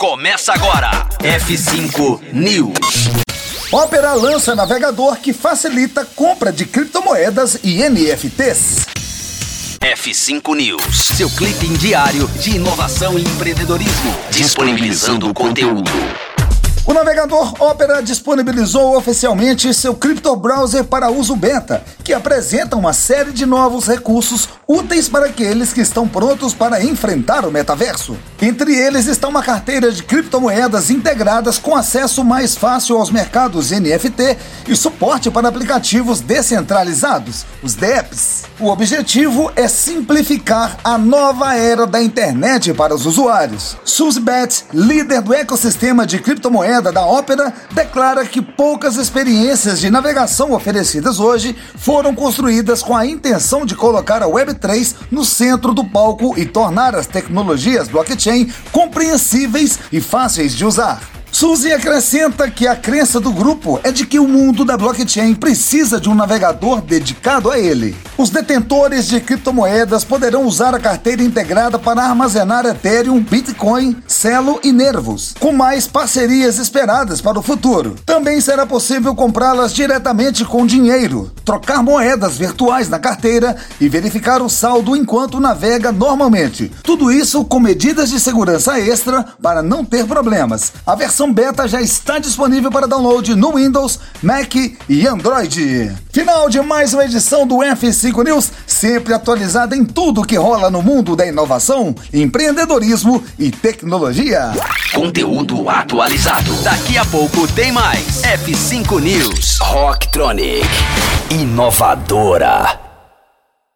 começa agora. F5 News. Opera lança navegador que facilita compra de criptomoedas e NFTs. F5 News, seu clipe diário de inovação e empreendedorismo, disponibilizando o conteúdo. O navegador Opera disponibilizou oficialmente seu Crypto Browser para uso beta, que apresenta uma série de novos recursos úteis para aqueles que estão prontos para enfrentar o metaverso. Entre eles está uma carteira de criptomoedas integradas com acesso mais fácil aos mercados NFT e suporte para aplicativos descentralizados, os DEPs. O objetivo é simplificar a nova era da internet para os usuários. Susbet, líder do ecossistema de criptomoedas, da ópera declara que poucas experiências de navegação oferecidas hoje foram construídas com a intenção de colocar a Web3 no centro do palco e tornar as tecnologias blockchain compreensíveis e fáceis de usar. Suzy acrescenta que a crença do grupo é de que o mundo da blockchain precisa de um navegador dedicado a ele. Os detentores de criptomoedas poderão usar a carteira integrada para armazenar Ethereum, Bitcoin, Celo e Nervos, com mais parcerias esperadas para o futuro. Também será possível comprá-las diretamente com dinheiro, trocar moedas virtuais na carteira e verificar o saldo enquanto navega normalmente. Tudo isso com medidas de segurança extra para não ter problemas. A versão beta já está disponível para download no Windows, Mac e Android. Final de mais uma edição do F5 5 News, sempre atualizada em tudo que rola no mundo da inovação, empreendedorismo e tecnologia. Conteúdo atualizado. Daqui a pouco tem mais. F5 News. Rocktronic. Inovadora.